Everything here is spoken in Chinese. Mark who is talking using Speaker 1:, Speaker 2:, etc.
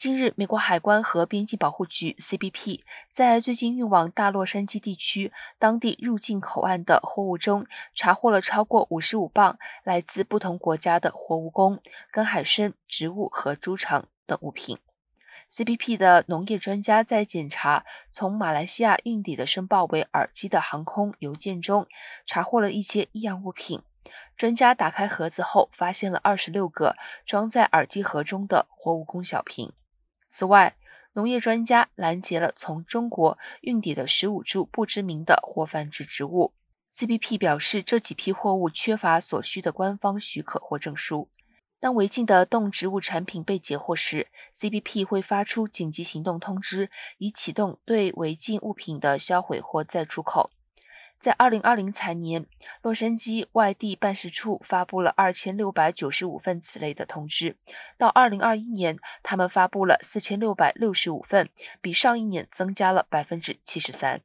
Speaker 1: 近日，美国海关和边境保护局 （CBP） 在最近运往大洛杉矶地区当地入境口岸的货物中，查获了超过五十五磅来自不同国家的活蜈蚣、跟海参、植物和猪肠等物品。CBP 的农业专家在检查从马来西亚运抵的申报为耳机的航空邮件中，查获了一些异样物品。专家打开盒子后，发现了二十六个装在耳机盒中的活蜈蚣小瓶。此外，农业专家拦截了从中国运抵的十五株不知名的或繁殖植物。CBP 表示，这几批货物缺乏所需的官方许可或证书。当违禁的动植物产品被截获时，CBP 会发出紧急行动通知，以启动对违禁物品的销毁或再出口。在二零二零财年，洛杉矶外地办事处发布了二千六百九十五份此类的通知。到二零二一年，他们发布了四千六百六十五份，比上一年增加了百分之七十三。